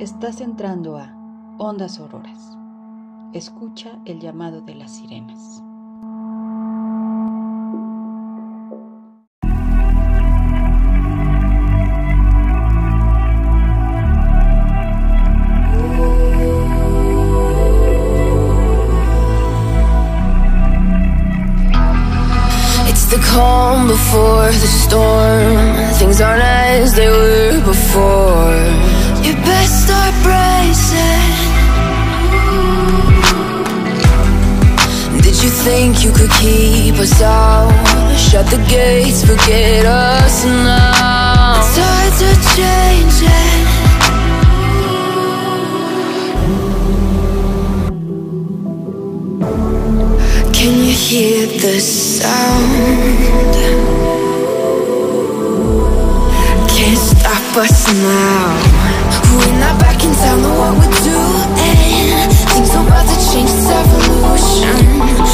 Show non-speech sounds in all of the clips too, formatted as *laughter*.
Estás entrando a Ondas Auroras. Escucha el llamado de las sirenas. The calm before the storm. Things aren't as they were before. Think you could keep us out? Shut the gates, forget us now. Tides are changing. Can you hear the sound? Can't stop us now. We're not back in town, know what we're doing. Things are about to change, it's evolution.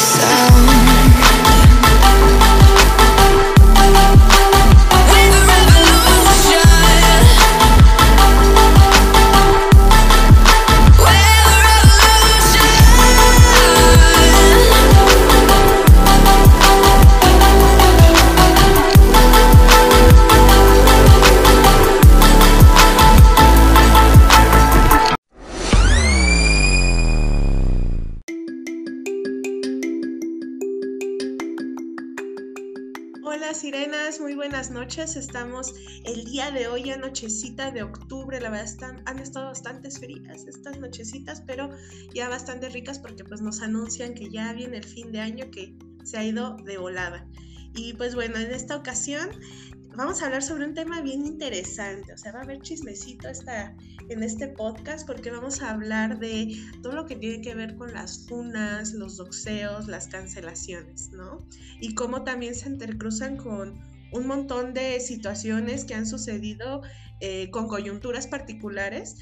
noches. Estamos el día de hoy, anochecita de octubre. La verdad están, han estado bastante frías estas nochecitas, pero ya bastante ricas porque pues nos anuncian que ya viene el fin de año que se ha ido de volada. Y pues bueno, en esta ocasión vamos a hablar sobre un tema bien interesante. O sea, va a haber chismecito esta, en este podcast porque vamos a hablar de todo lo que tiene que ver con las funas, los doxeos, las cancelaciones, ¿no? Y cómo también se intercruzan con un montón de situaciones que han sucedido eh, con coyunturas particulares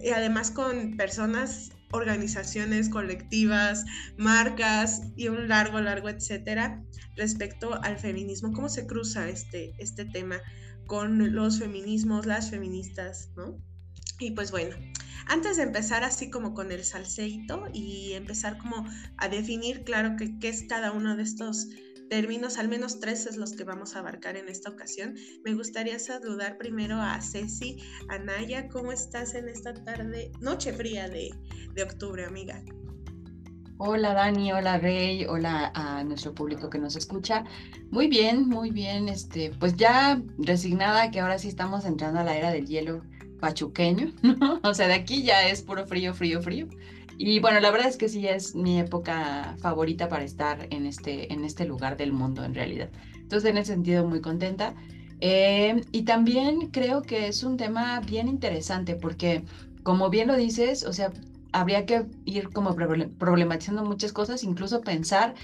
y además con personas, organizaciones colectivas, marcas y un largo, largo, etcétera, respecto al feminismo. ¿Cómo se cruza este, este tema con los feminismos, las feministas, ¿no? Y pues bueno, antes de empezar así como con el salseito y empezar como a definir, claro, qué es cada uno de estos términos, al menos tres es los que vamos a abarcar en esta ocasión. Me gustaría saludar primero a Ceci, a Naya, ¿cómo estás en esta tarde, noche fría de, de octubre, amiga? Hola Dani, hola Rey, hola a nuestro público que nos escucha. Muy bien, muy bien. Este, pues ya resignada que ahora sí estamos entrando a la era del hielo pachuqueño, *laughs* ¿no? O sea, de aquí ya es puro frío, frío, frío. Y bueno, la verdad es que sí es mi época favorita para estar en este, en este lugar del mundo en realidad. Entonces, en ese sentido, muy contenta. Eh, y también creo que es un tema bien interesante porque, como bien lo dices, o sea, habría que ir como proble- problematizando muchas cosas, incluso pensar,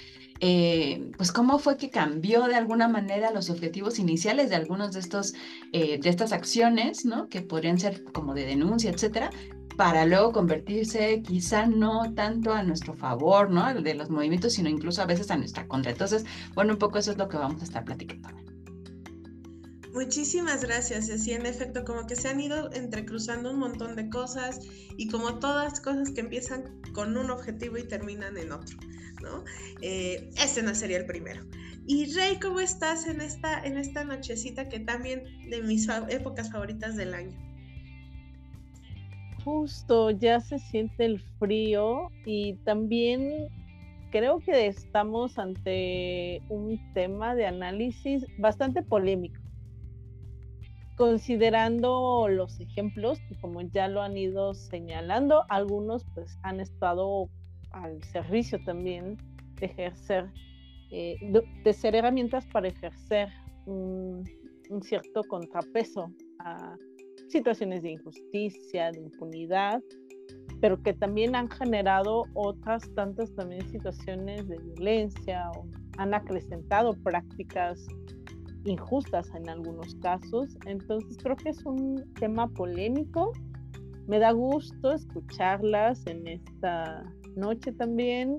eh, pues cómo fue que cambió de alguna manera los objetivos iniciales de algunos de estos, eh, de estas acciones, ¿no? Que podrían ser como de denuncia, etcétera, para luego convertirse quizá no tanto a nuestro favor, ¿no? De los movimientos, sino incluso a veces a nuestra contra. Entonces, bueno, un poco eso es lo que vamos a estar platicando. Muchísimas gracias. Así, en efecto, como que se han ido entrecruzando un montón de cosas y como todas cosas que empiezan con un objetivo y terminan en otro, ¿no? Eh, este no sería el primero. Y Rey, ¿cómo estás en esta, en esta nochecita que también de mis épocas favoritas del año? Justo, ya se siente el frío y también creo que estamos ante un tema de análisis bastante polémico, considerando los ejemplos como ya lo han ido señalando, algunos pues han estado al servicio también de ejercer, eh, de ser herramientas para ejercer un, un cierto contrapeso a situaciones de injusticia, de impunidad, pero que también han generado otras tantas también situaciones de violencia o han acrecentado prácticas injustas en algunos casos. Entonces creo que es un tema polémico. Me da gusto escucharlas en esta noche también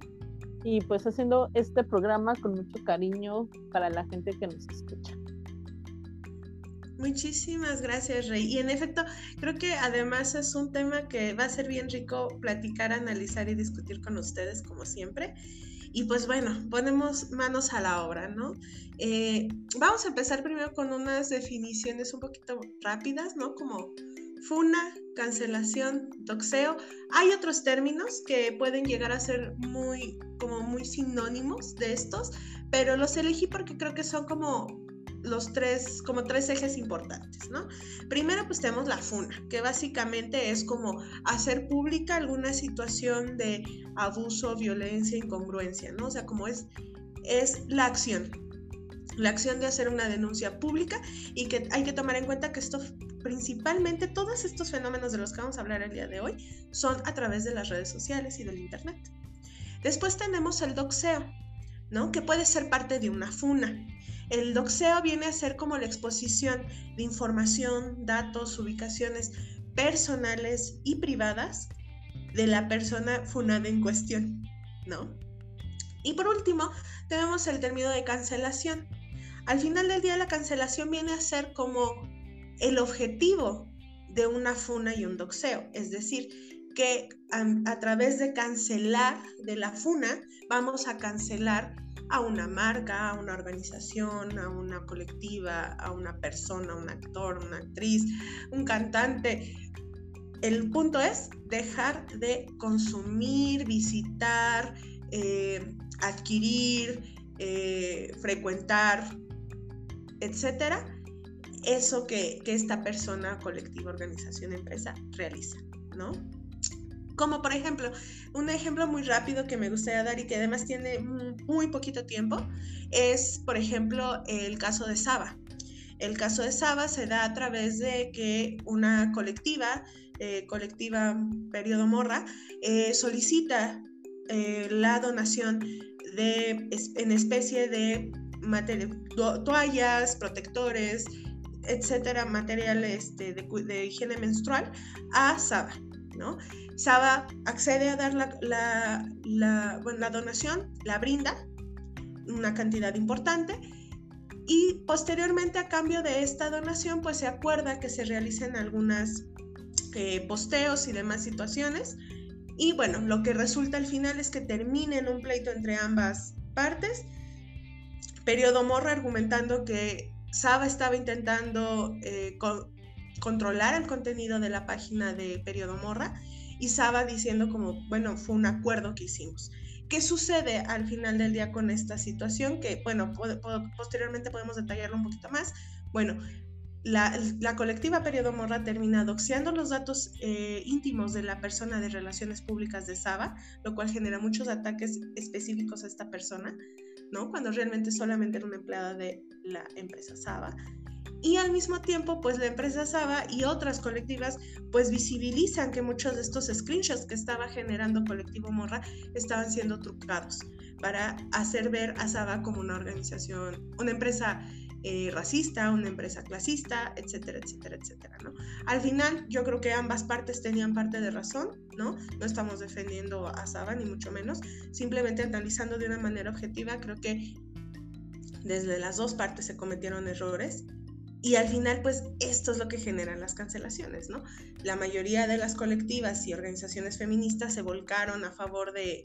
y pues haciendo este programa con mucho cariño para la gente que nos escucha. Muchísimas gracias, Rey. Y en efecto, creo que además es un tema que va a ser bien rico platicar, analizar y discutir con ustedes, como siempre. Y pues bueno, ponemos manos a la obra, ¿no? Eh, vamos a empezar primero con unas definiciones un poquito rápidas, ¿no? Como funa, cancelación, doxeo. Hay otros términos que pueden llegar a ser muy, como muy sinónimos de estos, pero los elegí porque creo que son como los tres, como tres ejes importantes, ¿no? Primero, pues tenemos la FUNA, que básicamente es como hacer pública alguna situación de abuso, violencia, incongruencia, ¿no? O sea, como es, es la acción, la acción de hacer una denuncia pública y que hay que tomar en cuenta que esto principalmente todos estos fenómenos de los que vamos a hablar el día de hoy son a través de las redes sociales y del internet. Después tenemos el doxeo, ¿no? Que puede ser parte de una funa. El doxeo viene a ser como la exposición de información, datos, ubicaciones personales y privadas de la persona funada en cuestión, ¿no? Y por último, tenemos el término de cancelación. Al final del día, la cancelación viene a ser como el objetivo de una funa y un doxeo, es decir, que a, a través de cancelar de la funa, vamos a cancelar a una marca, a una organización, a una colectiva, a una persona, un actor, una actriz, un cantante. El punto es dejar de consumir, visitar, eh, adquirir, eh, frecuentar, etcétera, eso que, que esta persona, colectiva, organización, empresa realiza, ¿no? Como por ejemplo, un ejemplo muy rápido que me gustaría dar y que además tiene muy poquito tiempo es, por ejemplo, el caso de Saba. El caso de Saba se da a través de que una colectiva, eh, colectiva Periodo Morra, eh, solicita eh, la donación de, en especie de toallas, protectores, etcétera, material este, de, de, higiene menstrual a Saba. Saba accede a dar la, donación, la brinda, una cantidad importante, y posteriormente a cambio de esta donación, pues se acuerda que se realicen algunas eh, posteos y demás situaciones. Y bueno, lo que resulta al final es que termine en un pleito entre ambas partes. Periodo Morra argumentando que Saba estaba intentando eh, controlar el contenido de la página de Periodo Morra y Saba diciendo como, bueno, fue un acuerdo que hicimos. ¿Qué sucede al final del día con esta situación? Que, bueno, posteriormente podemos detallarlo un poquito más. Bueno, la, la, colectiva Periodo Morra termina doxeando los datos eh, íntimos de la persona de relaciones públicas de Saba, lo cual genera muchos ataques específicos a esta persona, ¿no? Cuando realmente solamente era una empleada de la empresa Saba y al mismo tiempo pues la empresa Saba y otras colectivas pues visibilizan que muchos de estos screenshots que estaba generando colectivo Morra estaban siendo trucados para hacer ver a Saba como una organización, una empresa eh, racista, una empresa clasista, etcétera, etcétera, etcétera, ¿no? Al final yo creo que ambas partes tenían parte de razón, ¿no? No estamos defendiendo a Saba ni mucho menos, simplemente analizando de una manera objetiva creo que desde las dos partes se cometieron errores y al final, pues esto es lo que generan las cancelaciones, ¿no? La mayoría de las colectivas y organizaciones feministas se volcaron a favor de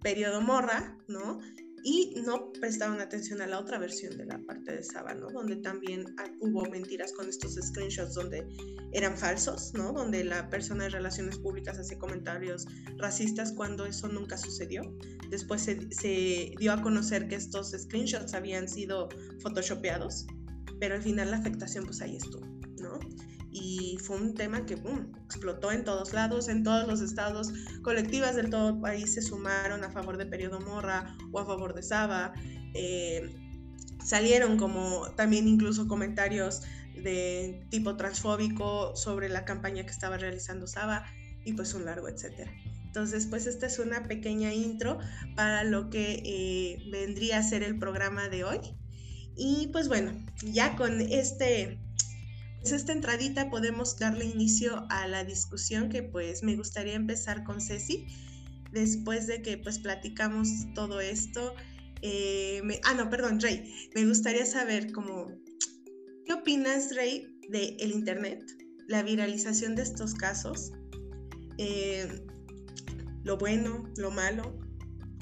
Periodo Morra, ¿no? Y no prestaron atención a la otra versión de la parte de Saba, ¿no? Donde también hubo mentiras con estos screenshots donde eran falsos, ¿no? Donde la persona de relaciones públicas hace comentarios racistas cuando eso nunca sucedió. Después se, se dio a conocer que estos screenshots habían sido photoshopeados pero al final la afectación pues ahí estuvo, ¿no? Y fue un tema que explotó en todos lados, en todos los estados, colectivas del todo país se sumaron a favor de Periodo Morra o a favor de Saba. Eh, salieron como también incluso comentarios de tipo transfóbico sobre la campaña que estaba realizando Saba y pues un largo etcétera. Entonces, pues esta es una pequeña intro para lo que eh, vendría a ser el programa de hoy. Y pues bueno, ya con este, pues, esta entradita podemos darle inicio a la discusión que pues me gustaría empezar con Ceci. después de que pues platicamos todo esto, eh, ah, no, perdón, Rey, me gustaría saber cómo, ¿qué opinas, Rey, de el Internet, la viralización de estos casos? Eh, lo bueno, lo malo,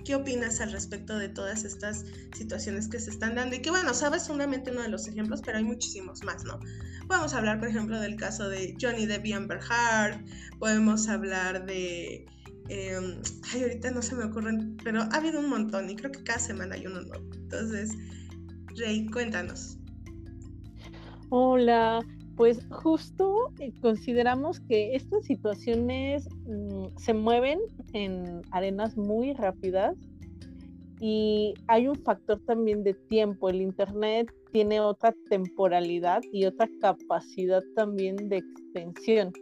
¿Qué opinas al respecto de todas estas situaciones que se están dando? Y que bueno, sabes solamente uno de los ejemplos, pero hay muchísimos más, ¿no? Podemos hablar, por ejemplo, del caso de Johnny Depp y Amber Heard, podemos hablar de... Em, ay, ahorita no se me ocurren, pero ha habido un montón y creo que cada semana hay uno nuevo. Entonces, Rey, cuéntanos. Hola, pues justo eh, consideramos que estas situaciones mm, se mueven en arenas muy rápidas y hay un factor también de tiempo. El Internet tiene otra temporalidad y otra capacidad también de extensión.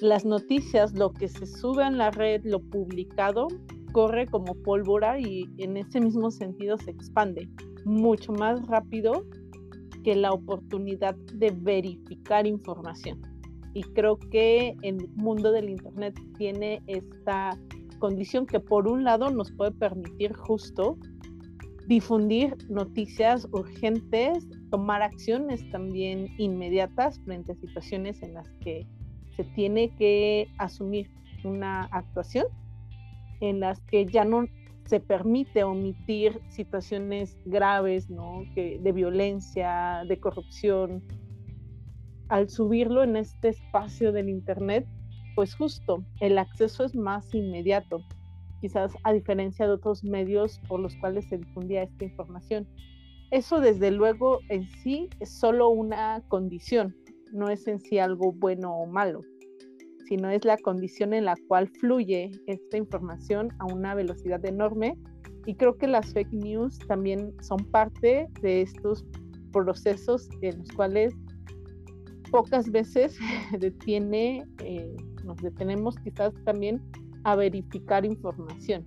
Las noticias, lo que se sube en la red, lo publicado, corre como pólvora y en ese mismo sentido se expande mucho más rápido que la oportunidad de verificar información. Y creo que el mundo del Internet tiene esta condición que por un lado nos puede permitir justo difundir noticias urgentes, tomar acciones también inmediatas frente a situaciones en las que se tiene que asumir una actuación, en las que ya no se permite omitir situaciones graves, ¿no? Que, de violencia, de corrupción. Al subirlo en este espacio del Internet, pues justo el acceso es más inmediato, quizás a diferencia de otros medios por los cuales se difundía esta información. Eso desde luego en sí es solo una condición, no es en sí algo bueno o malo sino es la condición en la cual fluye esta información a una velocidad enorme. Y creo que las fake news también son parte de estos procesos en los cuales pocas veces *laughs* detiene, eh, nos detenemos quizás también a verificar información.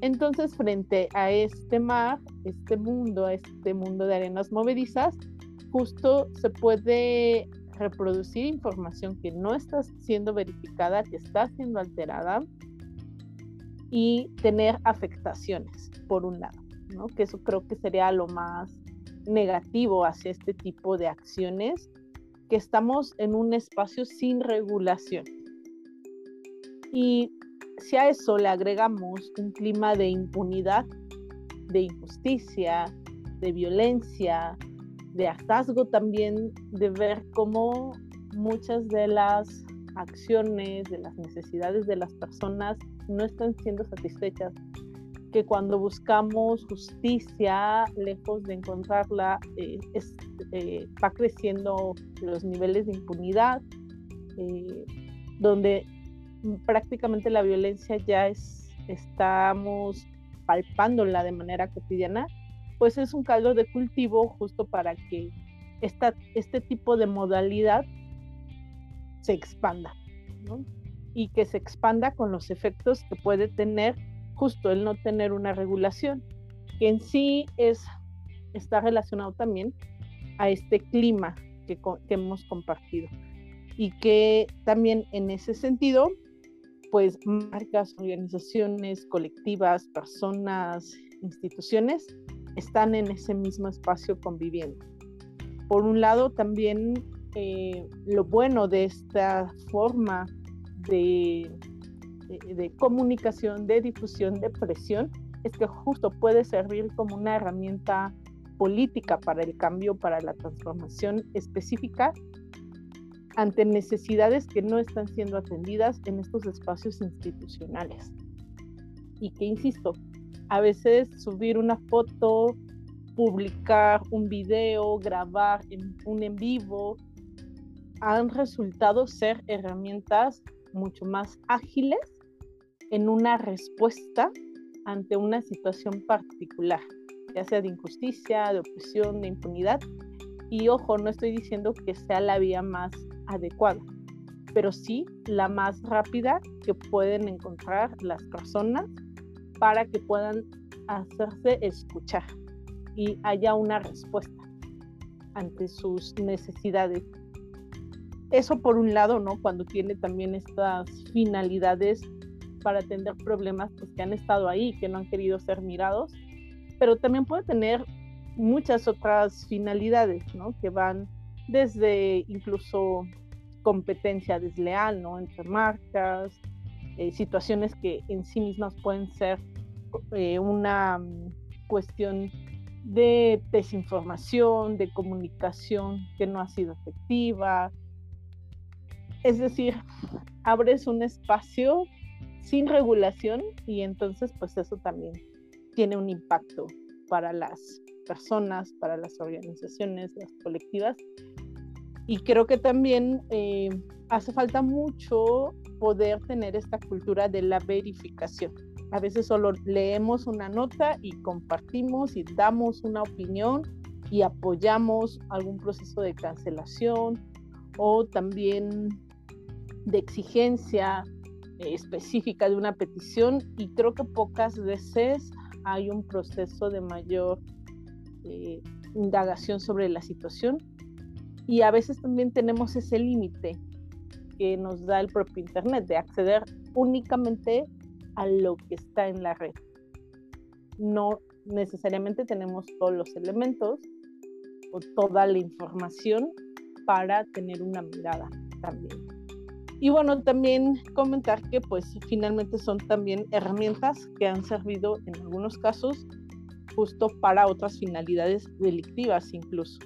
Entonces, frente a este mar, este mundo, este mundo de arenas movedizas, justo se puede reproducir información que no está siendo verificada, que está siendo alterada y tener afectaciones, por un lado, ¿no? que eso creo que sería lo más negativo hacia este tipo de acciones, que estamos en un espacio sin regulación. Y si a eso le agregamos un clima de impunidad, de injusticia, de violencia, de hartazgo también de ver cómo muchas de las acciones, de las necesidades de las personas no están siendo satisfechas, que cuando buscamos justicia, lejos de encontrarla, eh, eh, va creciendo los niveles de impunidad, eh, donde prácticamente la violencia ya es, estamos palpándola de manera cotidiana pues es un caldo de cultivo justo para que esta, este tipo de modalidad se expanda, Y que se expanda con los efectos que puede tener justo el no tener una regulación, que en sí es, está relacionado también a este clima que, que hemos compartido. Y que también en ese sentido, pues marcas, organizaciones, colectivas, personas, instituciones están en ese mismo espacio conviviendo. Por un lado, también eh, lo bueno de esta forma de, de, comunicación, de difusión, de presión, es que justo puede servir como una herramienta política para el cambio, para la transformación específica ante necesidades que no están siendo atendidas en estos espacios institucionales. Y que, insisto, a veces subir una foto, publicar un video, grabar en, un en vivo, han resultado ser herramientas mucho más ágiles en una respuesta ante una situación particular, ya sea de injusticia, de opresión, de impunidad. Y ojo, no estoy diciendo que sea la vía más adecuada, pero sí la más rápida que pueden encontrar las personas para que puedan hacerse escuchar y haya una respuesta ante sus necesidades. Eso por un lado, ¿no? Cuando tiene también estas finalidades para atender problemas pues, que han estado ahí, que no han querido ser mirados, pero también puede tener muchas otras finalidades, ¿no? Que van desde incluso competencia desleal, ¿no? Entre marcas, eh, situaciones que en sí mismas pueden ser eh, una mm, cuestión de desinformación, de comunicación que no ha sido efectiva. Es decir, *laughs* abres un espacio sin regulación y entonces pues eso también tiene un impacto para las personas, para las organizaciones, las colectivas. Y creo que también eh, hace falta mucho poder tener esta cultura de la verificación. A veces solo leemos una nota y compartimos y damos una opinión y apoyamos algún proceso de cancelación o también de exigencia eh, específica de una petición. Y creo que pocas veces hay un proceso de mayor eh, indagación sobre la situación. Y a veces también tenemos ese límite que nos da el propio Internet de acceder únicamente a lo que está en la red. No necesariamente tenemos todos los elementos o toda la información para tener una mirada también. Y bueno, también comentar que pues finalmente son también herramientas que han servido en algunos casos justo para otras finalidades delictivas incluso.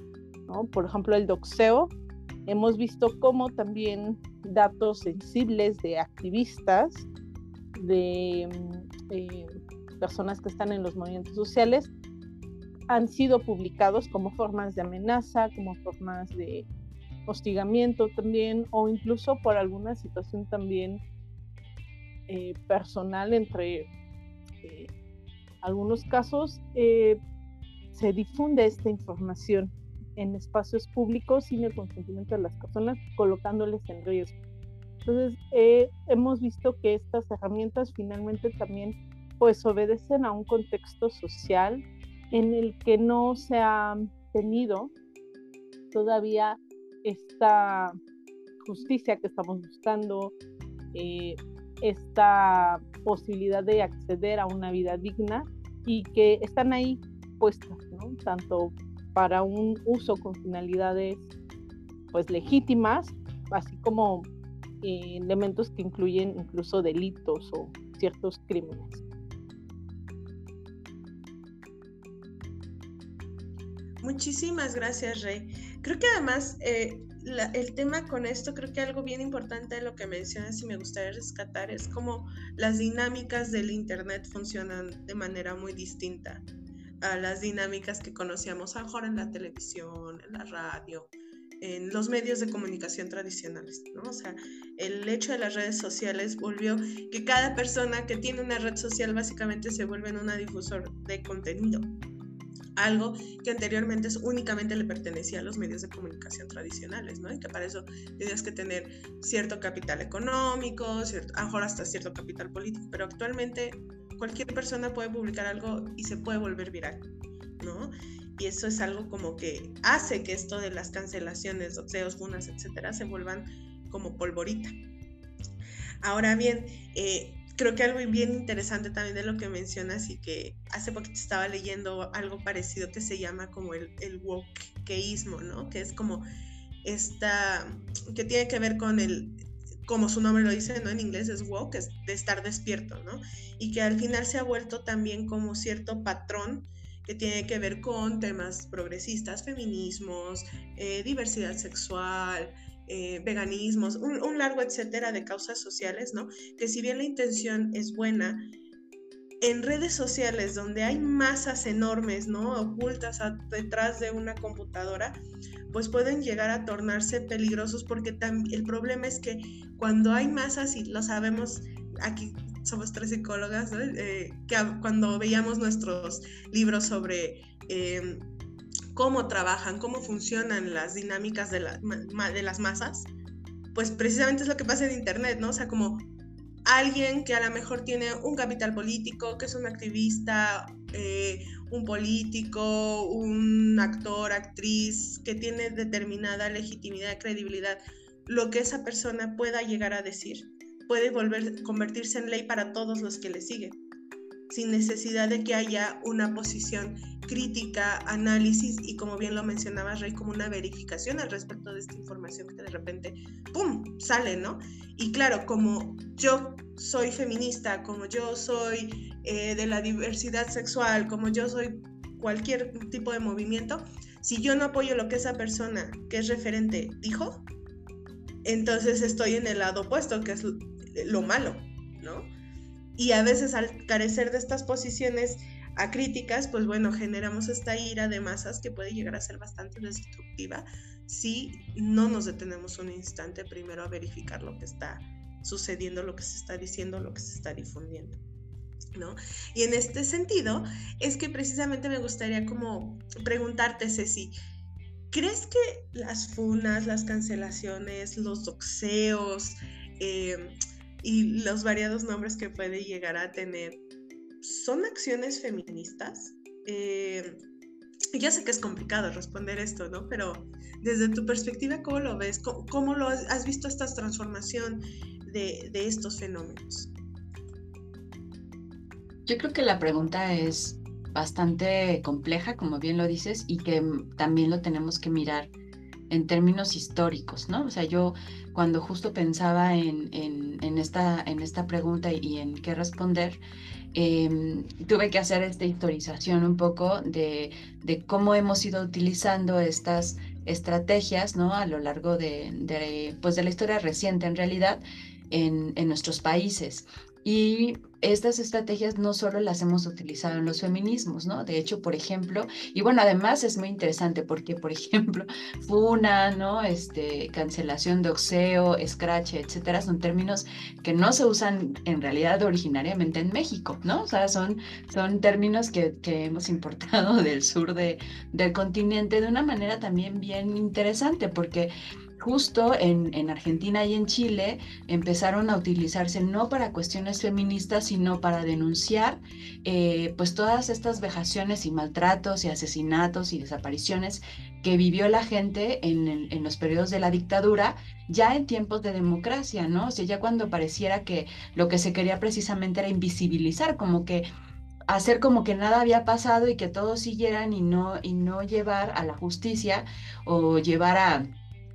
¿no? Por ejemplo, el doxeo, hemos visto cómo también datos sensibles de activistas, de mm, eh, personas que están en los movimientos sociales, han sido publicados como formas de amenaza, como formas de hostigamiento también, o incluso por alguna situación también eh, personal entre eh, algunos casos se difunde esta información en espacios públicos sin el consentimiento de las personas, colocándoles en riesgo. Entonces, eh, hemos visto que estas herramientas finalmente también pues obedecen a un contexto social en el que no se ha tenido todavía esta justicia que estamos buscando, eh, esta posibilidad de acceder a una vida digna y que están ahí puestas. Tanto para un uso con finalidades pues legítimas, así como eh, elementos que incluyen incluso delitos o ciertos crímenes. Muchísimas gracias, Rey. Creo que además eh, el tema con esto, creo que algo bien importante de lo que mencionas y me gustaría rescatar es cómo las dinámicas del Internet funcionan de manera muy distinta a las dinámicas que conocíamos mejor en la televisión, en la radio, en los medios de comunicación tradicionales, ¿no? O sea, el hecho de las redes sociales volvió que cada persona que tiene una red social básicamente se vuelve en una difusor de contenido algo que anteriormente únicamente le pertenecía a los medios de comunicación tradicionales, ¿no? Y que para eso tenías que tener cierto capital económico, cierto, mejor hasta cierto capital político, pero actualmente cualquier persona puede publicar algo y se puede volver viral, Y eso es algo como que hace que esto de las cancelaciones, doxeos, bunas, etcétera, se vuelvan como polvorita. Ahora bien, eh, creo que algo bien interesante también de lo que mencionas y que hace poquito estaba leyendo algo parecido que se llama como el, el wokeísmo, ¿no? Que es como esta, que tiene que ver con el, como su nombre lo dice, ¿no? En inglés es woke, es de estar despierto, ¿no? Y que al final se ha vuelto también como cierto patrón que tiene que ver con temas progresistas, feminismos, eh, diversidad sexual, eh, veganismos, un, largo etcétera de causas sociales, ¿no? Que si bien la intención es buena, en redes sociales donde hay masas enormes, ¿no? Ocultas detrás de una computadora, pues pueden llegar a tornarse peligrosos porque el problema es que cuando hay masas, y lo sabemos, aquí somos tres psicólogas, eh, que cuando veíamos nuestros libros sobre... Eh, cómo trabajan, cómo funcionan las dinámicas de, de las masas, pues precisamente es lo que pasa en Internet, ¿no? O sea, como alguien que a lo mejor tiene un capital político, que es un activista, eh, un político, un actor, actriz, que tiene determinada legitimidad, credibilidad, lo que esa persona pueda llegar a decir puede volver convertirse en ley para todos los que le siguen sin necesidad de que haya una posición crítica, análisis y como bien lo mencionaba Rey, como una verificación al respecto de esta información que de repente, ¡pum!, sale, ¿no? Y claro, como yo soy feminista, como yo soy eh, de la diversidad sexual, como yo soy cualquier tipo de movimiento, si yo no apoyo lo que esa persona que es referente dijo, entonces estoy en el lado opuesto, que es lo malo, ¿no? Y a veces al carecer de estas posiciones acríticas, pues bueno, generamos esta ira de masas que puede llegar a ser bastante destructiva si no nos detenemos un instante primero a verificar lo que está sucediendo, lo que se está diciendo, lo que se está difundiendo. ¿No? Y en este sentido es que precisamente me gustaría como preguntarte, Ceci, ¿crees que las funas, las cancelaciones, los doxeos, eh, y los variados nombres que puede llegar a tener son acciones feministas. Eh, ya sé que es complicado responder esto, ¿no? Pero desde tu perspectiva, ¿cómo lo ves? ¿Cómo, lo has, visto esta transformación de, de estos fenómenos? Yo creo que la pregunta es bastante compleja, como bien lo dices, y que también lo tenemos que mirar en términos históricos, ¿no? O sea, yo cuando justo pensaba en, esta, en esta pregunta y en qué responder, em, tuve que hacer esta historización un poco de, de, cómo hemos ido utilizando estas estrategias, ¿no? A lo largo de, pues de la historia reciente, en realidad, en nuestros países. Y estas estrategias no solo las hemos utilizado en los feminismos, ¿no? De hecho, por ejemplo, y bueno, además es muy interesante porque, por *laughs* ejemplo, funa, ¿no? Este, cancelación de oxeo, scratch, etcétera, son términos que no se usan en realidad originariamente en México, ¿no? O sea, son, son términos que, que hemos importado *laughs* del sur de, del continente de una manera también bien interesante porque justo en, en, Argentina y en Chile empezaron a utilizarse no para cuestiones feministas, sino para denunciar eh, pues todas estas vejaciones y maltratos y asesinatos y desapariciones que vivió la gente en, en, los periodos de la dictadura, ya en tiempos de democracia, ¿no? O sea, ya cuando pareciera que lo que se quería precisamente era invisibilizar, como que hacer como que nada había pasado y que todos siguieran y no, y no llevar a la justicia o llevar a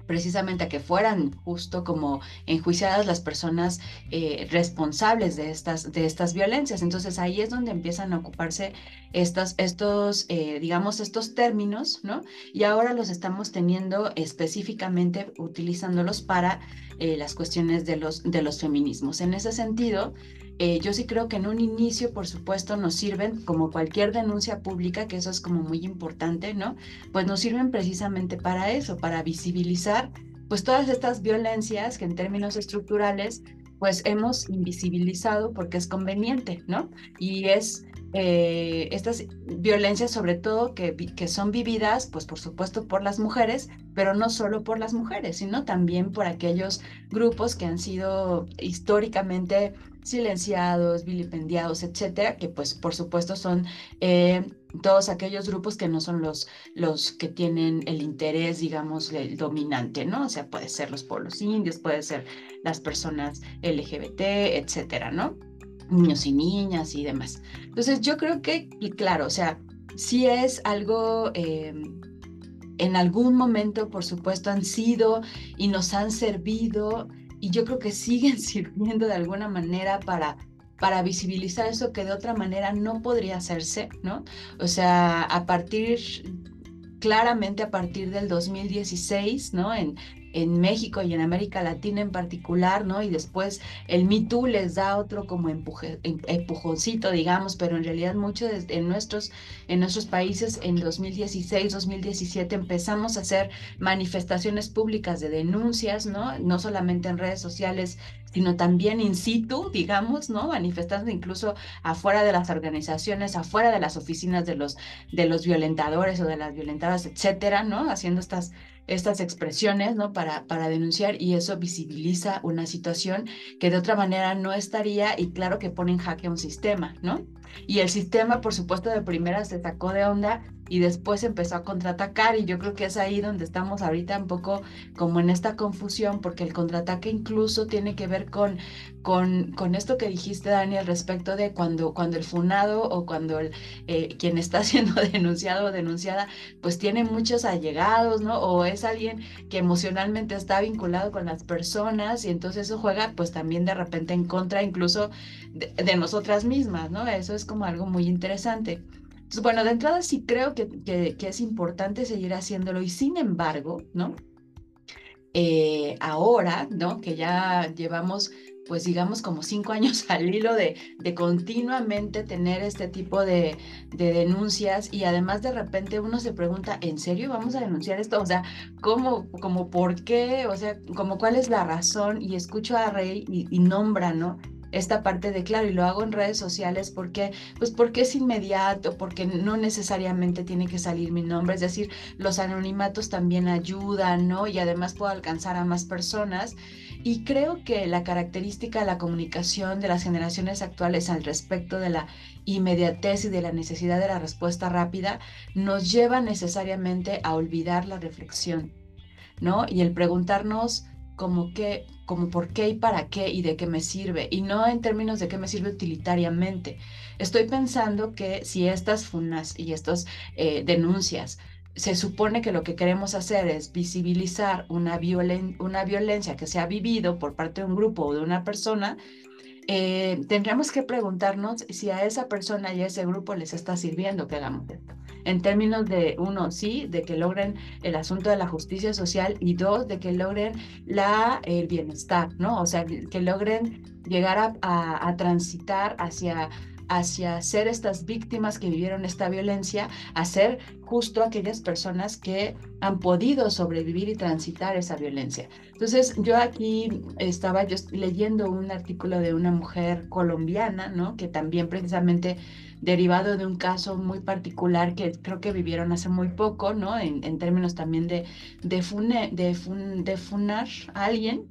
precisamente a que fueran justo como enjuiciadas las personas eh, responsables de estas, de estas violencias. Entonces ahí es donde empiezan a ocuparse estos, eh, digamos, estos términos, ¿no? Y ahora los estamos teniendo específicamente utilizándolos para eh, las cuestiones de los, de los feminismos. En ese sentido, eh, yo sí creo que en un inicio, por supuesto, nos sirven, como cualquier denuncia pública, que eso es como muy importante, ¿no? Pues nos sirven precisamente para eso, para visibilizar pues todas estas violencias que en términos estructurales pues hemos invisibilizado porque es conveniente, ¿no? Y es eh, estas violencias sobre todo que, que, son vividas, pues por supuesto por las mujeres, pero no solo por las mujeres, sino también por aquellos grupos que han sido históricamente silenciados, vilipendiados, etcétera, que pues por supuesto son eh, todos aquellos grupos que no son los, los que tienen el interés, digamos, el dominante, ¿no? O sea, puede ser los pueblos indios, puede ser las personas LGBT, etcétera, ¿no? Niños y niñas y demás. Entonces, yo creo que, claro, o sea, sí es algo... Eh, en algún momento, por supuesto, han sido y nos han servido y yo creo que *laughs* siguen sirviendo de alguna manera para para visibilizar eso que de otra manera no podría hacerse, ¿no? O sea, a partir, claramente a partir del 2016, ¿no? En México y en América Latina en particular, ¿no? Y después el Me Too les da otro como empuje, em, empujoncito, digamos, pero en realidad mucho en nuestros, en nuestros países en 2016, 2017 empezamos a hacer manifestaciones públicas de denuncias, ¿no? No solamente en redes sociales, sino también in situ, digamos, ¿no? Manifestando incluso afuera de las organizaciones, afuera de las oficinas de los, de los violentadores o de las violentadas, etcétera, ¿no? Haciendo estas estas expresiones, ¿no? Para, para denunciar y eso visibiliza una situación que de otra manera no estaría y claro que pone en jaque un sistema, ¿no? Y el sistema, por supuesto, de primera se sacó de onda y después empezó a contraatacar y yo creo que es ahí donde estamos ahorita un poco como en esta confusión porque el contraataque incluso tiene que ver con, con, con esto que dijiste Daniel respecto de cuando, cuando el funado o cuando el, eh, quien está *laughs* siendo denunciado o denunciada pues tiene muchos allegados, ¿no? O es alguien que emocionalmente está vinculado con las personas y entonces eso juega pues también de repente en contra incluso de, nosotras mismas, ¿no? Eso es como algo muy interesante bueno, de entrada sí creo que, que, es importante seguir haciéndolo y sin embargo, ¿no? Eh, ahora, ¿no? Que ya llevamos, pues digamos, como cinco años *laughs* al hilo de, de continuamente tener este tipo de, de, denuncias y además de repente uno se pregunta, ¿en serio vamos a denunciar esto? O sea, ¿cómo, como por qué? O sea, como cuál es la razón? Y escucho a Rey y, y nombra, ¿no? Esta parte de claro y lo hago en redes sociales porque pues porque es inmediato porque no necesariamente tiene que salir mi nombre es decir los anonimatos también ayudan no y además puedo alcanzar a más personas. Y creo que la característica de la comunicación de las generaciones actuales al respecto de la inmediatez y de la necesidad de la respuesta rápida nos lleva necesariamente a olvidar la reflexión no y el preguntarnos como qué, como por qué y para qué y de qué me sirve, y no en términos de qué me sirve utilitariamente. Estoy pensando que si estas funas y estas eh, denuncias se supone que lo que queremos hacer es visibilizar una, una violencia que se ha vivido por parte de un grupo o de una persona, eh, tendríamos que preguntarnos si a esa persona y a ese grupo les está sirviendo que hagamos esto. En términos de, uno, sí, de que logren el asunto de la justicia social y dos, de que logren la, el bienestar, ¿no? O sea, que logren llegar a, a transitar hacia hacia ser estas víctimas que vivieron esta violencia, a ser justo aquellas personas que han podido sobrevivir y transitar esa violencia. Entonces, yo aquí estaba yo leyendo un artículo de una mujer colombiana, ¿no? Que también precisamente derivado de un caso muy particular que creo que vivieron hace muy poco, ¿no? En, en términos también de, de, fune, de, fun, de funar a alguien,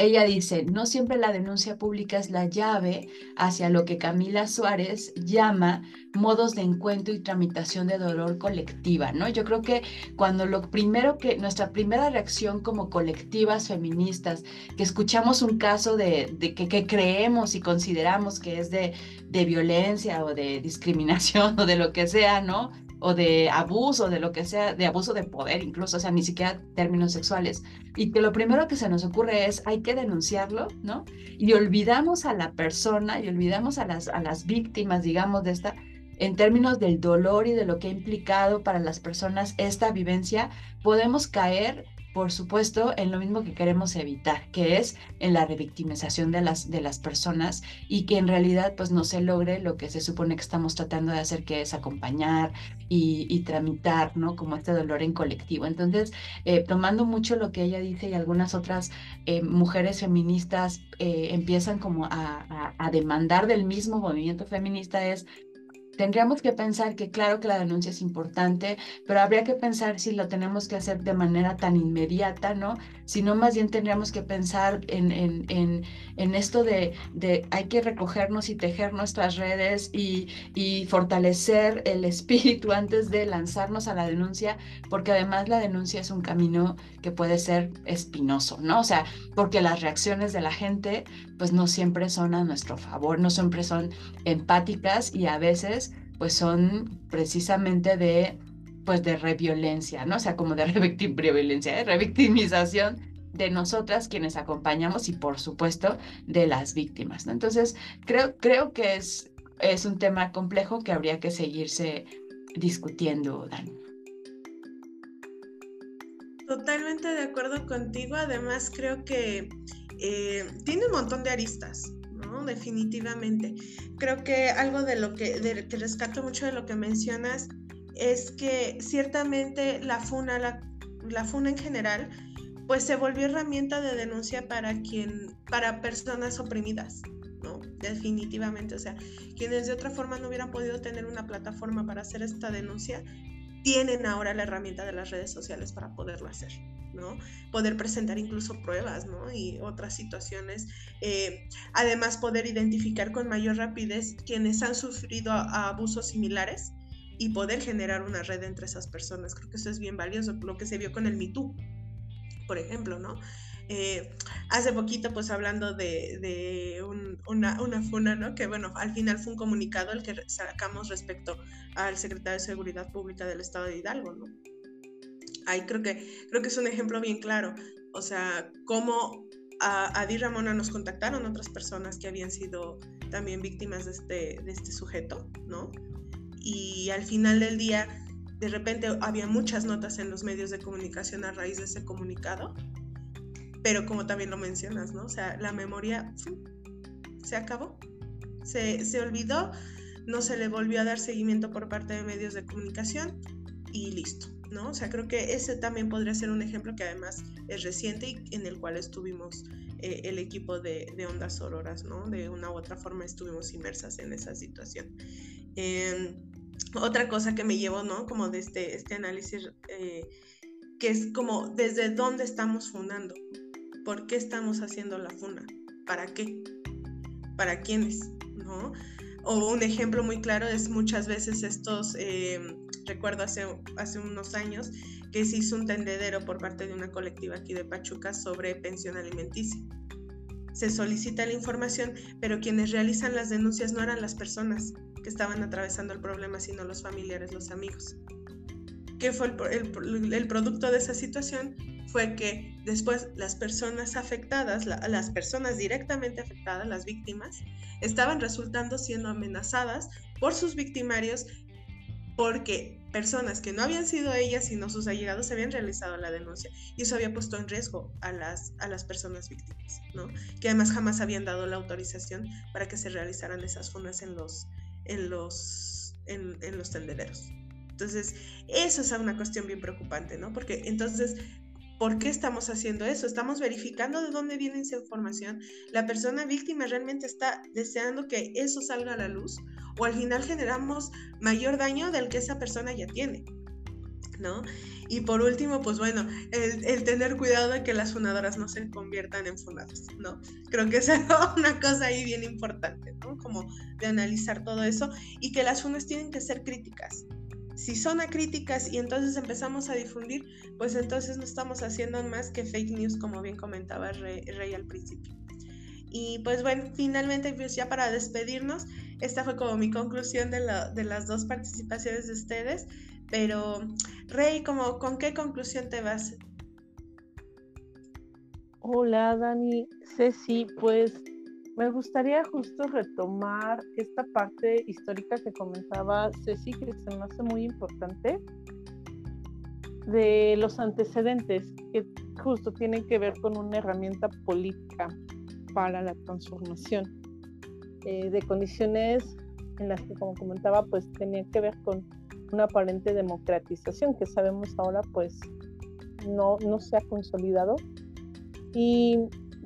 ella dice, no siempre la denuncia pública es la llave hacia lo que Camila Suárez llama modos de encuentro y tramitación de dolor colectiva, ¿no? Yo creo que cuando lo primero que, nuestra primera reacción como colectivas feministas, que escuchamos un caso de, que, creemos y consideramos que es de violencia o de discriminación *laughs* o de lo que sea, ¿no? O de abuso, de lo que sea, de abuso de poder incluso, o sea, ni siquiera términos sexuales. Y que lo primero que se nos ocurre es, hay que denunciarlo, ¿no? Y olvidamos a la persona y olvidamos a las, a las víctimas, digamos, de esta, en términos del dolor y de lo que ha implicado para las personas esta vivencia, podemos caer por supuesto, en lo mismo que queremos evitar, que es en la revictimización de las, de las personas y que en realidad pues no se logre lo que se supone que estamos tratando de hacer, que es acompañar y, tramitar, ¿no? Como este dolor en colectivo. Entonces, eh, tomando mucho lo que ella dice y algunas otras eh, mujeres feministas eh, empiezan como a demandar del mismo movimiento feminista es tendríamos que pensar que claro que la denuncia es importante, pero habría que pensar si lo tenemos que hacer de manera tan inmediata, ¿no? Sino más bien tendríamos que pensar en, en, en, en esto de, de, hay que recogernos y tejer nuestras redes y, y fortalecer el *laughs* espíritu antes de lanzarnos a la denuncia, porque además la denuncia es un camino que puede ser espinoso, ¿no? O sea, porque las reacciones de la gente pues no siempre son a nuestro favor, no siempre son empáticas y a veces pues son precisamente de, pues de reviolencia, ¿no? O sea, como de *laughs* revictimización, de revictimización de nosotras quienes acompañamos y por supuesto de las víctimas. Entonces, creo, creo que es, es un tema complejo que habría que seguirse discutiendo, Dani. Totalmente de acuerdo contigo, además creo que eh, tiene un montón de aristas. Definitivamente. Creo que algo de lo que, de, que rescato mucho de lo que mencionas es que ciertamente la FUNA, la, la FUNA en general, pues se volvió herramienta de denuncia para quien, para personas oprimidas, ¿no? Definitivamente. O sea, quienes de otra forma no hubieran podido tener una plataforma para hacer esta denuncia, tienen ahora la herramienta de las redes sociales para poderlo hacer. ¿No? Poder presentar incluso pruebas, ¿no? Y otras situaciones. Eh, además, poder identificar con mayor rapidez quienes han sufrido abusos similares y poder generar una red entre esas personas. Creo que eso es bien valioso, lo que se vio con el MeToo, por ejemplo, ¿no? Eh, hace poquito, pues hablando de, una, una, funa, ¿no? Que bueno, al final fue un comunicado el que sacamos respecto al secretario de Seguridad Pública del Estado de Hidalgo, ¿no? Ahí creo que, creo que es un ejemplo bien claro. O sea, cómo a, a Di Ramona nos contactaron otras personas que habían sido también víctimas de este, de este sujeto, ¿no? Y al final del día, de repente había muchas notas en los medios de comunicación a raíz de ese comunicado pero como también lo mencionas, ¿no? O sea, la memoria se acabó, se, se olvidó, no se le volvió a dar seguimiento por parte de medios de comunicación y listo, ¿no? O sea, creo que ese también podría ser un ejemplo que además es reciente y en el cual estuvimos eh, el equipo de, de, Ondas Auroras, ¿no? De una u otra forma estuvimos inmersas en esa situación. Em, otra cosa que me llevo, ¿no? Como de este, este análisis, eh, que es como desde dónde estamos fundando, ¿Por qué estamos haciendo la funa? ¿Para qué? ¿Para quiénes? ¿No? O un ejemplo muy claro es muchas veces estos, eh, recuerdo hace, hace unos años que se hizo un tendedero por parte de una colectiva aquí de Pachuca sobre pensión alimenticia. Se solicita la información, pero quienes realizan las denuncias no eran las personas que estaban atravesando el problema, sino los familiares, los amigos. ¿Qué fue el, el producto de esa situación? Fue que después las personas afectadas, las personas directamente afectadas, las víctimas, estaban resultando siendo amenazadas por sus victimarios porque personas que no habían sido ellas sino sus allegados habían realizado la denuncia y eso había puesto en riesgo a las, a las personas víctimas, ¿no? Que además jamás habían dado la autorización para que se realizaran esas fundas en los, en los, en, en los tendederos. Entonces, eso es una cuestión bien preocupante, ¿no? Porque entonces ¿Por qué estamos haciendo eso? Estamos verificando de dónde viene esa información. ¿La persona víctima realmente está deseando que eso salga a la luz? ¿O al final generamos mayor daño del que esa persona ya tiene? ¿No? Y por último, pues bueno, el, tener cuidado de que las funadoras no se conviertan en funadas, ¿no? Creo que es *laughs* una cosa ahí bien importante, ¿no? Como de analizar todo eso y que las funas tienen que ser críticas, si son acríticas y entonces empezamos a difundir, pues entonces no estamos haciendo más que fake news, como bien comentaba Rey, al principio. Y pues bueno, finalmente, pues ya para despedirnos, esta fue como mi conclusión de, las dos participaciones de ustedes. Pero, Rey, como, ¿con qué conclusión te vas? Hola, Dani. Ceci, pues me gustaría justo retomar esta parte histórica que comentaba Ceci, que se me hace muy importante, de los antecedentes, que justo tienen que ver con una herramienta política para la transformación eh, de condiciones en las que, como comentaba, pues tenía que ver con una aparente democratización que sabemos ahora pues no, no se ha consolidado. Y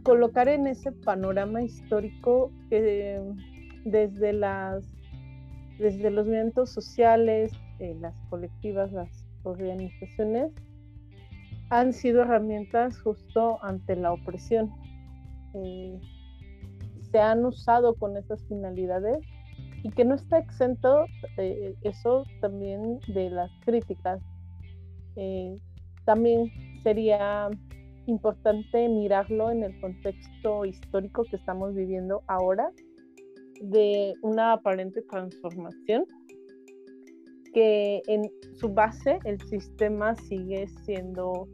colocar en ese panorama histórico que desde las desde los movimientos sociales, eh, las colectivas, las organizaciones, han sido herramientas justo ante la opresión. Eh, se han usado con esas finalidades y que no está exento eh, eso también de las críticas. también sería importante mirarlo en el contexto histórico que estamos viviendo ahora de una aparente transformación que en su base el sistema sigue siendo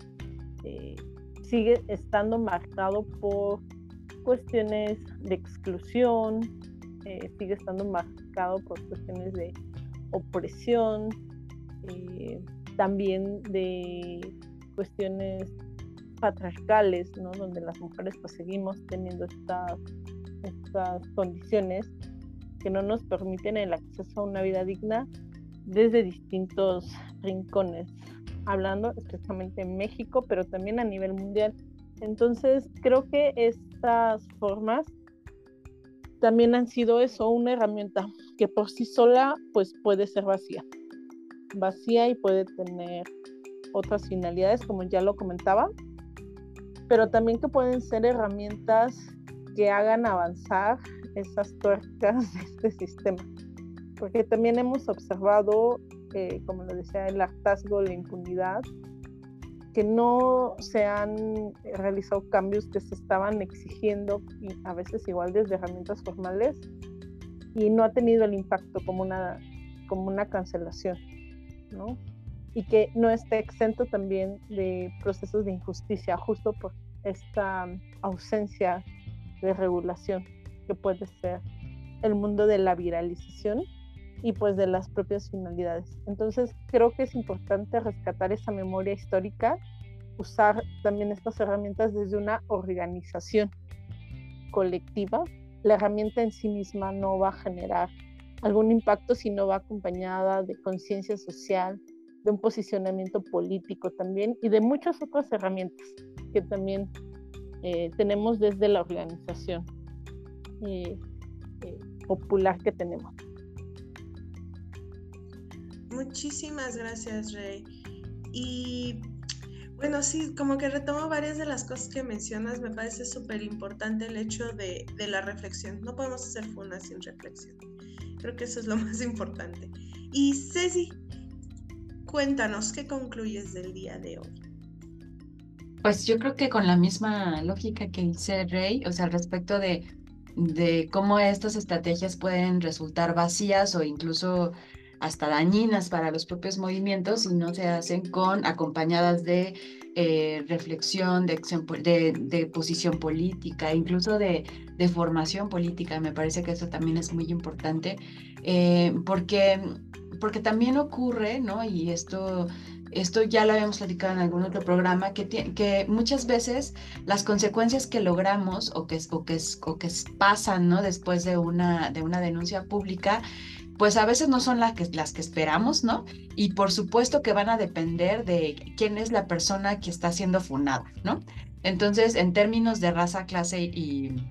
eh, sigue estando marcado por cuestiones de exclusión eh, sigue estando marcado por cuestiones de opresión eh, también de cuestiones patriarcales, ¿no? donde las mujeres pues seguimos teniendo estas, estas condiciones que no nos permiten el acceso a una vida digna desde distintos rincones, hablando especialmente en México, pero también a nivel mundial. Entonces, creo que estas formas también han sido eso, una herramienta que por sí sola pues puede ser vacía, vacía y puede tener otras finalidades, como ya lo comentaba, pero también que pueden ser herramientas que hagan avanzar esas tuercas de este sistema. Porque también hemos observado, eh, como lo decía, el hartazgo, la impunidad, que no se han realizado cambios que se estaban exigiendo, y a veces igual desde herramientas formales, y no ha tenido el impacto como una, como una cancelación, ¿no? Y que no esté exento también de procesos de injusticia, justo por esta ausencia de regulación que puede ser el mundo de la viralización y pues de las propias finalidades. Entonces creo que es importante rescatar esa memoria histórica, usar también estas herramientas desde una organización colectiva. La herramienta en sí misma no va a generar algún impacto si no va acompañada de conciencia social, de un posicionamiento político también y de muchas otras herramientas que también eh, tenemos desde la organización eh, eh, popular que tenemos. Muchísimas gracias, Rey. Y bueno, sí, como que retomo varias de las cosas que mencionas, me parece súper importante el hecho de, de, la reflexión. No podemos hacer funa sin reflexión. Creo que eso es lo *laughs* más importante. Y Ceci, cuéntanos, ¿qué concluyes del día de hoy? Pues yo creo que con la misma lógica que dice Rey, o sea, respecto de, de cómo estas estrategias pueden resultar vacías o incluso hasta dañinas para los propios movimientos si no se hacen con acompañadas de eh, reflexión, de, de, de, posición política, incluso de, de, formación política. Me parece que eso también es muy importante eh, porque, porque también ocurre, ¿no? Y esto esto ya lo habíamos platicado en algún otro programa, que, que muchas veces las consecuencias que logramos o que, o que, o que pasan ¿no? después de una, de una denuncia pública, pues a veces no son las que, las que esperamos, ¿no? Y por supuesto que van a depender de quién es la persona que está siendo fundada, ¿no? Entonces, en términos de raza, clase y,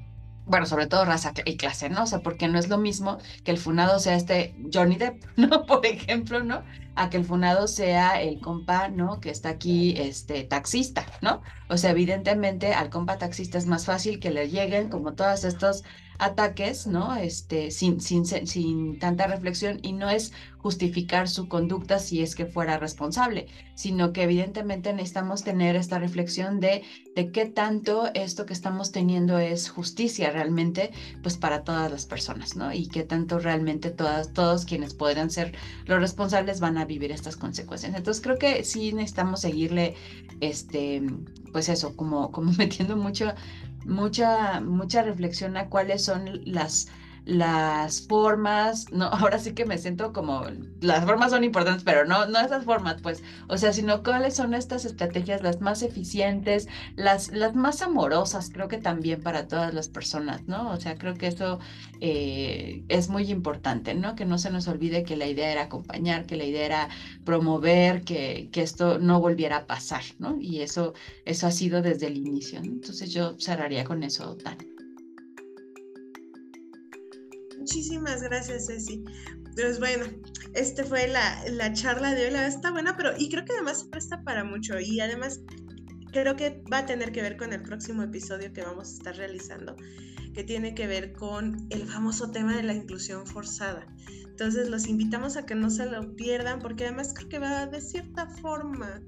bueno, sobre todo raza y clase, ¿no? O sea, porque no es lo mismo que el funado sea este Johnny Depp, *laughs* ¿no? Por ejemplo, ¿no? A que el funado sea el compa, ¿no? Que está aquí, este, taxista, ¿no? O sea, evidentemente al compa taxista es más fácil que le lleguen como todos estos ataques, ¿no? Este, sin, sin, sin tanta reflexión y no es justificar su conducta si es que fuera responsable, sino que evidentemente necesitamos tener esta reflexión de, de qué tanto esto que estamos teniendo es justicia realmente, pues para todas las personas, ¿no? Y qué tanto realmente todas, todos quienes podrían ser los responsables van a vivir estas consecuencias. Entonces creo que sí necesitamos seguirle, este, pues eso, como, como *laughs* metiendo mucho mucha, mucha reflexión a cuáles son las, las formas, no, *laughs* ahora sí que me siento como, las formas son importantes, pero no, no esas formas, pues, o sea, sino cuáles son estas estrategias las más eficientes, las, las más amorosas, creo que también para todas las personas, ¿no? O sea, creo que eso eh, es muy importante, ¿no? Que no se nos olvide que la idea era acompañar, que la idea era promover, que, que esto no volviera a pasar, ¿no? Y eso, eso ha sido desde el inicio, ¿no? Entonces yo cerraría con eso, Dani. Muchísimas gracias, Ceci. Pues bueno, este fue la, la charla de hoy. La está buena, pero y creo que además se presta para mucho. Y además creo que va a tener que ver con el próximo episodio que vamos a estar realizando, que tiene que ver con el famoso tema de la inclusión forzada. Entonces los invitamos a que no se lo pierdan porque además creo que va de cierta forma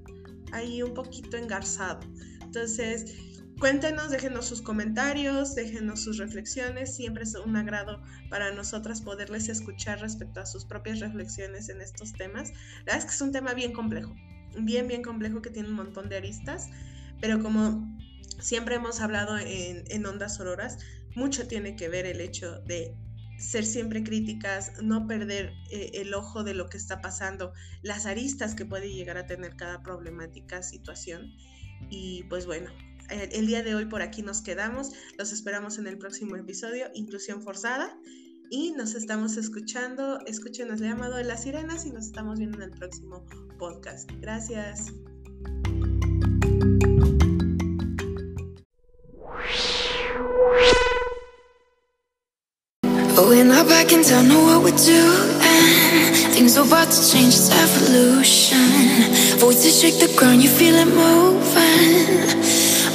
ahí un poquito engarzado. Entonces, Cuéntenos, déjenos sus comentarios, déjenos sus reflexiones. Siempre es un agrado para nosotras poderles escuchar respecto a sus propias reflexiones en estos temas. La verdad es que es un tema bien complejo, bien, bien complejo que tiene un montón de aristas, pero como siempre hemos hablado en, en Ondas Auroras, mucho tiene que ver el hecho de ser siempre críticas, no perder eh, el ojo de lo que está pasando, las aristas que puede llegar a tener cada problemática, situación. Y pues bueno, el, día de hoy por aquí nos quedamos. Los esperamos en el próximo episodio, Inclusión Forzada. Y nos estamos escuchando. Escúchenos el llamado de las sirenas y nos estamos viendo en el próximo podcast. Gracias.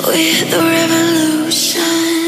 With the revolution.